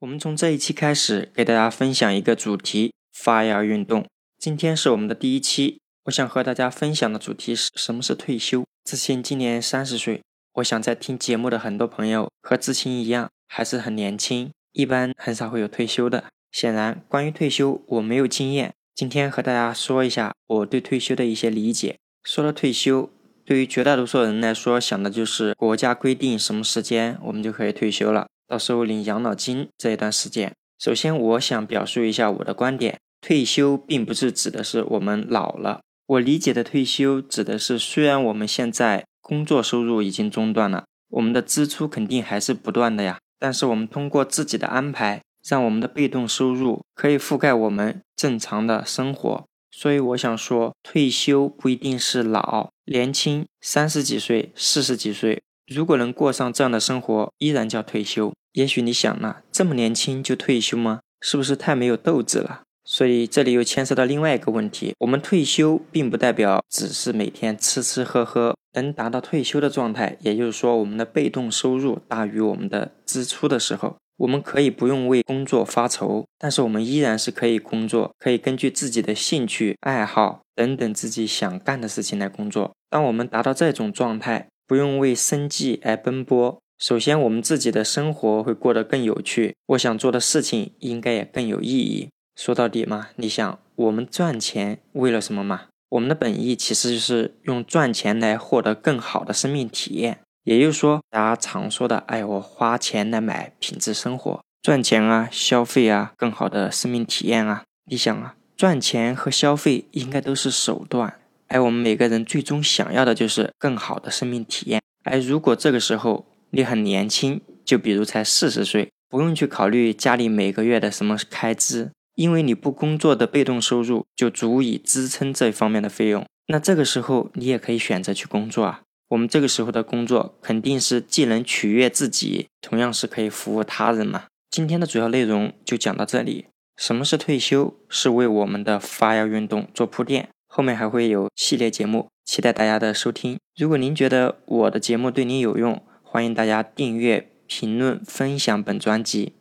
我们从这一期开始给大家分享一个主题：FIRE 运动。今天是我们的第一期，我想和大家分享的主题是什么是退休。知青今年三十岁，我想在听节目的很多朋友和知青一样，还是很年轻，一般很少会有退休的。显然，关于退休我没有经验，今天和大家说一下我对退休的一些理解。说到退休，对于绝大多数人来说，想的就是国家规定什么时间我们就可以退休了。到时候领养老金这一段时间，首先我想表述一下我的观点：退休并不是指的是我们老了。我理解的退休指的是，虽然我们现在工作收入已经中断了，我们的支出肯定还是不断的呀。但是我们通过自己的安排，让我们的被动收入可以覆盖我们正常的生活。所以我想说，退休不一定是老，年轻三十几岁、四十几岁。如果能过上这样的生活，依然叫退休。也许你想了，这么年轻就退休吗？是不是太没有斗志了？所以这里又牵涉到另外一个问题：我们退休并不代表只是每天吃吃喝喝，能达到退休的状态，也就是说，我们的被动收入大于我们的支出的时候，我们可以不用为工作发愁，但是我们依然是可以工作，可以根据自己的兴趣爱好等等自己想干的事情来工作。当我们达到这种状态，不用为生计而奔波。首先，我们自己的生活会过得更有趣，我想做的事情应该也更有意义。说到底嘛，你想，我们赚钱为了什么嘛？我们的本意其实就是用赚钱来获得更好的生命体验。也就是说，大家常说的，哎，我花钱来买品质生活，赚钱啊，消费啊，更好的生命体验啊。你想啊，赚钱和消费应该都是手段。而我们每个人最终想要的就是更好的生命体验。而如果这个时候你很年轻，就比如才四十岁，不用去考虑家里每个月的什么开支，因为你不工作的被动收入就足以支撑这方面的费用。那这个时候你也可以选择去工作啊。我们这个时候的工作肯定是既能取悦自己，同样是可以服务他人嘛。今天的主要内容就讲到这里。什么是退休？是为我们的发芽运动做铺垫。后面还会有系列节目，期待大家的收听。如果您觉得我的节目对您有用，欢迎大家订阅、评论、分享本专辑。